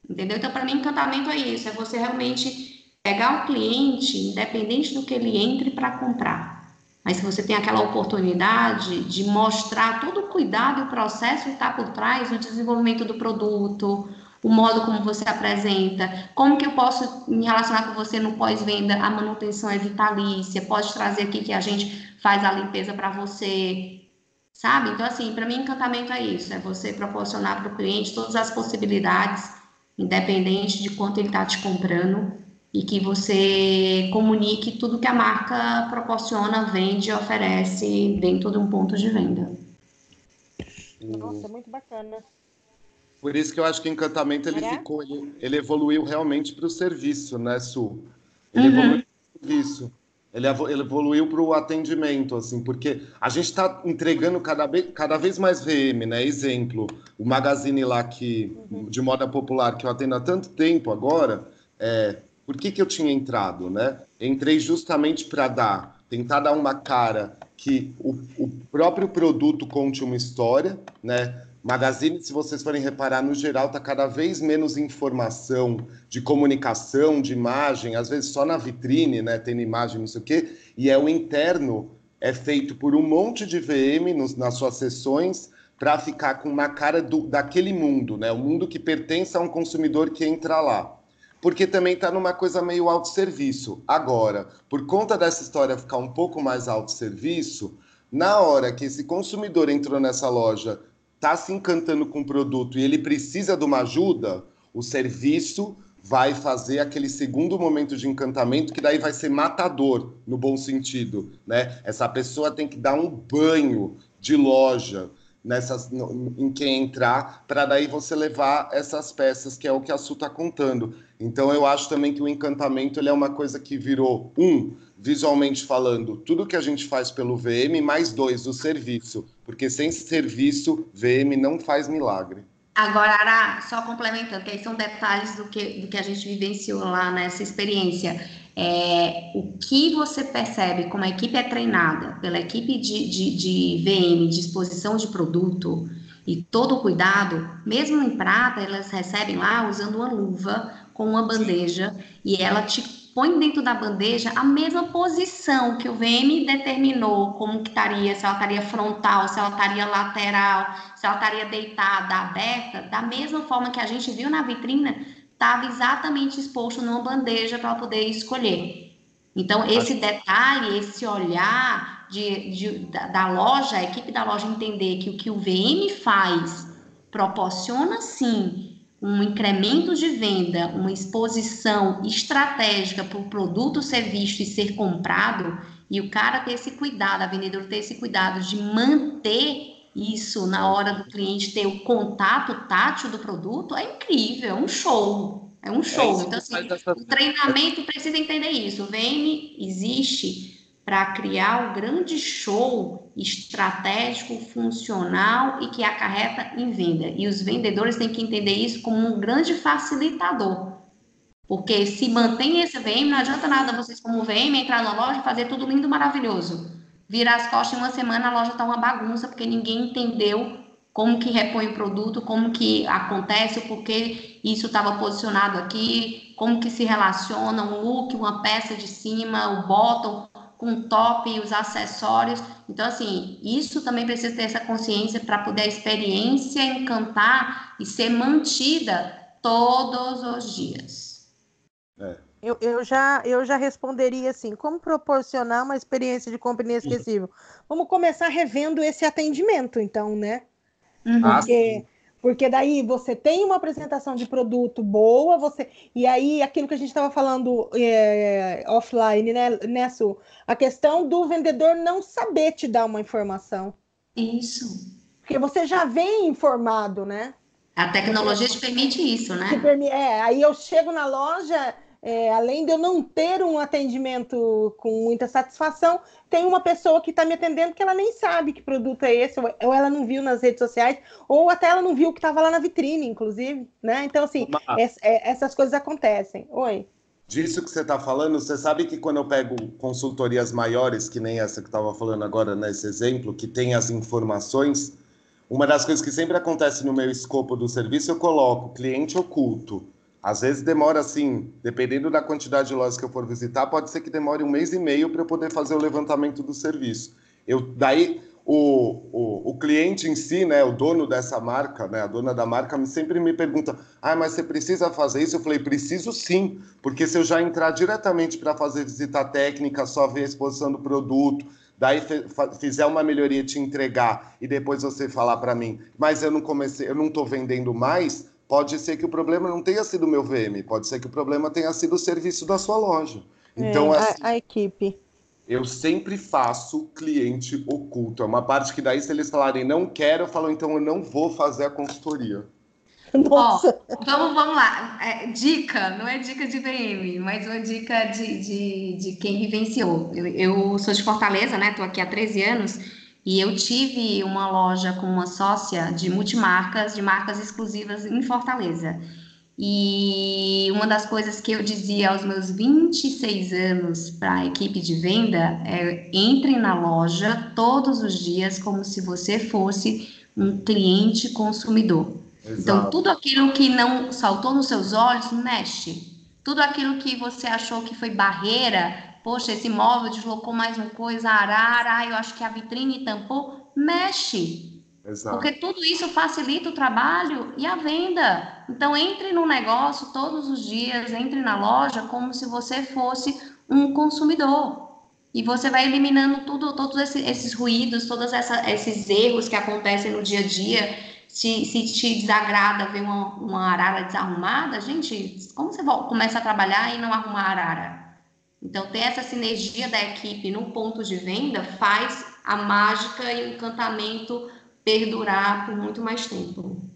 Entendeu? Então, para mim, encantamento é isso: é você realmente pegar o cliente, independente do que ele entre para comprar. Mas se você tem aquela oportunidade de mostrar todo o cuidado e o processo que está por trás do desenvolvimento do produto, o modo como você apresenta, como que eu posso me relacionar com você no pós-venda, a manutenção é vitalícia, pode trazer aqui que a gente faz a limpeza para você, sabe? Então, assim, para mim, encantamento é isso, é você proporcionar para o cliente todas as possibilidades, independente de quanto ele está te comprando, e que você comunique tudo que a marca proporciona, vende e oferece dentro de um ponto de venda. Nossa, muito bacana. Por isso que eu acho que o encantamento ele ficou, ele, ele evoluiu realmente para o serviço, né, Su? Ele uhum. evoluiu para o serviço. Ele, ele evoluiu para o atendimento, assim, porque a gente está entregando cada vez, cada vez mais VM, né? Exemplo, o magazine lá que, uhum. de moda popular que eu atendo há tanto tempo agora, é, por que, que eu tinha entrado, né? Entrei justamente para dar, tentar dar uma cara que o, o próprio produto conte uma história, né? Magazine, se vocês forem reparar, no geral, está cada vez menos informação de comunicação, de imagem, às vezes só na vitrine, né? Tendo imagem, não sei o quê, e é o interno, é feito por um monte de VM nos, nas suas sessões para ficar com uma cara do, daquele mundo, né? O mundo que pertence a um consumidor que entra lá. Porque também está numa coisa meio autosserviço. Agora, por conta dessa história ficar um pouco mais autosserviço, na hora que esse consumidor entrou nessa loja está se encantando com o produto e ele precisa de uma ajuda, o serviço vai fazer aquele segundo momento de encantamento que daí vai ser matador no bom sentido, né? Essa pessoa tem que dar um banho de loja nessas em quem entrar para daí você levar essas peças que é o que a Su está contando. Então eu acho também que o encantamento ele é uma coisa que virou um visualmente falando, tudo que a gente faz pelo VM, mais dois, o serviço. Porque sem serviço, VM não faz milagre. Agora, Ara, só complementando, que aí são detalhes do que, do que a gente vivenciou lá nessa experiência. É, o que você percebe como a equipe é treinada pela equipe de, de, de VM, de exposição de produto e todo o cuidado, mesmo em prata, elas recebem lá usando uma luva com uma bandeja e ela te põe dentro da bandeja a mesma posição que o VM determinou como que estaria, se ela estaria frontal, se ela estaria lateral, se ela estaria deitada, aberta, da mesma forma que a gente viu na vitrine, estava exatamente exposto numa bandeja para poder escolher. Então, esse detalhe, esse olhar de, de da, da, loja, a equipe da loja entender que o que o VM faz proporciona, sim, um incremento de venda, uma exposição estratégica para o produto ser visto e ser comprado, e o cara ter esse cuidado, a vendedora ter esse cuidado de manter isso na hora do cliente ter o contato tátil do produto, é incrível, é um show. É um show. É então, assim, o treinamento precisa entender isso. O VM existe para criar um grande show estratégico, funcional e que acarreta em venda. E os vendedores têm que entender isso como um grande facilitador. Porque se mantém esse VM, não adianta nada vocês, como VM, entrar na loja e fazer tudo lindo, maravilhoso. Virar as costas em uma semana, a loja está uma bagunça, porque ninguém entendeu como que repõe o produto, como que acontece, porque isso estava posicionado aqui, como que se relaciona um look, uma peça de cima, o bottom, com top, os acessórios. Então, assim, isso também precisa ter essa consciência para poder a experiência encantar e ser mantida todos os dias. É. Eu, eu, já, eu já responderia assim: como proporcionar uma experiência de compra inesquecível? Vamos começar revendo esse atendimento, então, né? Uhum. Porque, porque daí você tem uma apresentação de produto boa, você e aí aquilo que a gente estava falando é, offline, né, Nesso? A questão do vendedor não saber te dar uma informação. Isso. Porque você já vem informado, né? A tecnologia te permite isso, né? É, aí eu chego na loja é, além de eu não ter um atendimento com muita satisfação, tem uma pessoa que está me atendendo que ela nem sabe que produto é esse, ou ela não viu nas redes sociais, ou até ela não viu o que estava lá na vitrine, inclusive, né? Então, assim, é, essas coisas acontecem. Oi. Disso que você está falando, você sabe que quando eu pego consultorias maiores, que nem essa que estava falando agora nesse exemplo, que tem as informações, uma das coisas que sempre acontece no meu escopo do serviço, eu coloco cliente oculto. Às vezes demora assim, dependendo da quantidade de lojas que eu for visitar, pode ser que demore um mês e meio para eu poder fazer o levantamento do serviço. Eu, daí o, o, o, cliente em si, né, o dono dessa marca, né, a dona da marca, sempre me pergunta: ah, mas você precisa fazer isso? Eu falei: preciso sim, porque se eu já entrar diretamente para fazer visita técnica, só ver a exposição do produto, daí fizer uma melhoria te entregar e depois você falar para mim, mas eu não comecei, eu não estou vendendo mais, pode ser que o problema não tenha sido o meu VM, pode ser que o problema tenha sido o serviço da sua loja. Então, é, assim, a, a, equipe. Eu sempre faço cliente oculto. É uma parte que daí, se eles falarem não quero, eu falo, então eu não vou fazer a consultoria. [LAUGHS] Nossa. Ó, vamos, vamos lá. É, dica, não é dica de VM, mas uma dica de, de, de quem vivenciou. Eu, eu sou de Fortaleza, né? Estou aqui há 13 anos. E eu tive uma loja com uma sócia de multimarcas, de marcas exclusivas em Fortaleza. E uma das coisas que eu dizia aos meus 26 anos para a equipe de venda é: entre na loja todos os dias como se você fosse um cliente consumidor. Então, Exato. Então, tudo aquilo que não saltou nos seus olhos, mexe. Tudo aquilo que você achou que foi barreira, poxa, esse móvel deslocou mais uma coisa, arara, eu acho que a vitrine tampou, mexe. Exato. Porque tudo isso facilita o trabalho e a venda. Então, entre no negócio todos os dias, entre na loja como se você fosse um consumidor. E você vai eliminando tudo, todos esses, esses ruídos, todos essa, esses erros que acontecem no dia a dia. Se, se te desagrada ver uma, uma arara desarrumada, gente, como você começa a trabalhar e não arrumar a arara? Então, ter essa sinergia da equipe no ponto de venda faz a mágica e o encantamento perdurar por muito mais tempo.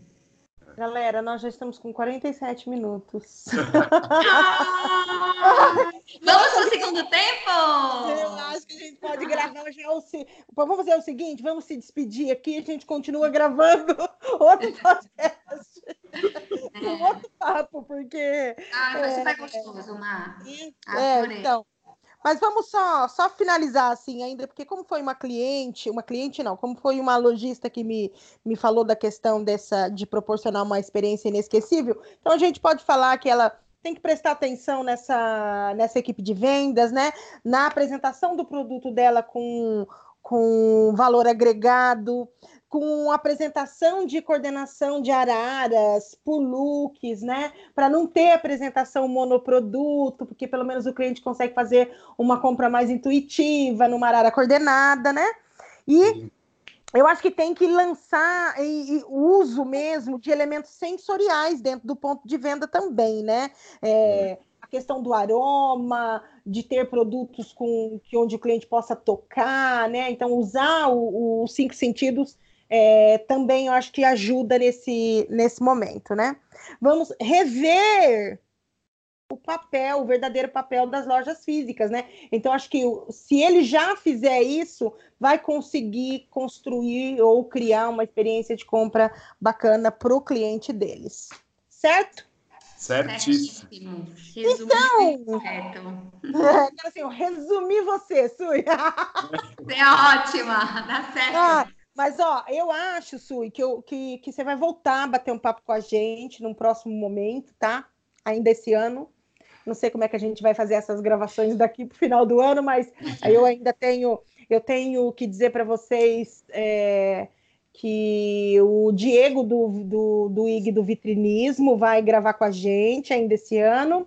Galera, nós já estamos com 47 minutos. ah, [LAUGHS] vamos para o segundo tempo? Eu acho que a gente pode gravar já o. Vamos fazer o seguinte: vamos se despedir aqui, a gente continua gravando [LAUGHS] outro podcast. É. Um outro papo, porque. Ah, vai ser é, gostoso, Mar. É, então. Mas vamos só, só finalizar assim ainda, porque como foi uma cliente, uma cliente não, como foi uma lojista que me, me falou da questão dessa de proporcionar uma experiência inesquecível, então a gente pode falar que ela tem que prestar atenção nessa, nessa equipe de vendas, né? Na apresentação do produto dela com, com valor agregado, com apresentação de coordenação de araras por looks, né? Para não ter apresentação monoproduto, porque pelo menos o cliente consegue fazer uma compra mais intuitiva numa arara coordenada, né? E eu acho que tem que lançar o uso mesmo de elementos sensoriais dentro do ponto de venda também, né? É, a questão do aroma, de ter produtos com que onde o cliente possa tocar, né? Então usar os cinco sentidos é, também eu acho que ajuda nesse, nesse momento, né? Vamos rever o papel, o verdadeiro papel das lojas físicas, né? Então, acho que se ele já fizer isso, vai conseguir construir ou criar uma experiência de compra bacana para o cliente deles, certo? Certíssimo. Então, é, assim, eu resumi você, Sui. [LAUGHS] Você é ótima, dá certo. Ah, mas, ó, eu acho, Sui, que, eu, que, que você vai voltar a bater um papo com a gente num próximo momento, tá? Ainda esse ano. Não sei como é que a gente vai fazer essas gravações daqui para o final do ano, mas eu ainda tenho, eu tenho que dizer para vocês é, que o Diego do, do, do IG do Vitrinismo vai gravar com a gente ainda esse ano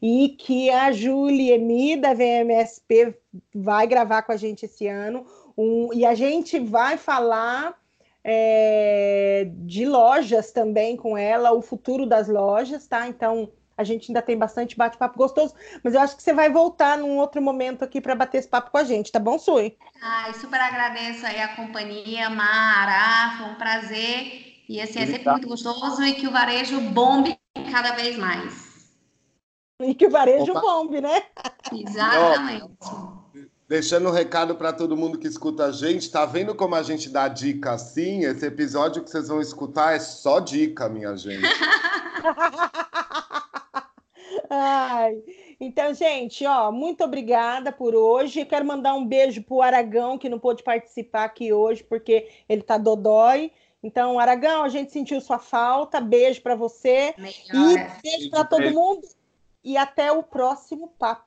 e que a Julie Emi da VMSP vai gravar com a gente esse ano. Um, e a gente vai falar é, de lojas também com ela, o futuro das lojas, tá? Então a gente ainda tem bastante bate-papo gostoso, mas eu acho que você vai voltar num outro momento aqui para bater esse papo com a gente, tá bom, Sui? Ai, super agradeço aí a companhia, Mara, foi um prazer. E assim, é sempre muito gostoso e que o varejo bombe cada vez mais. E que o varejo Opa. bombe, né? Exatamente. Deixando um recado para todo mundo que escuta a gente, tá vendo como a gente dá dica assim? Esse episódio que vocês vão escutar é só dica, minha gente. [LAUGHS] Ai. Então, gente, ó, muito obrigada por hoje. Quero mandar um beijo pro Aragão, que não pôde participar aqui hoje, porque ele tá dodói. Então, Aragão, a gente sentiu sua falta. Beijo para você. Melhor. E beijo para todo mundo. E até o próximo papo.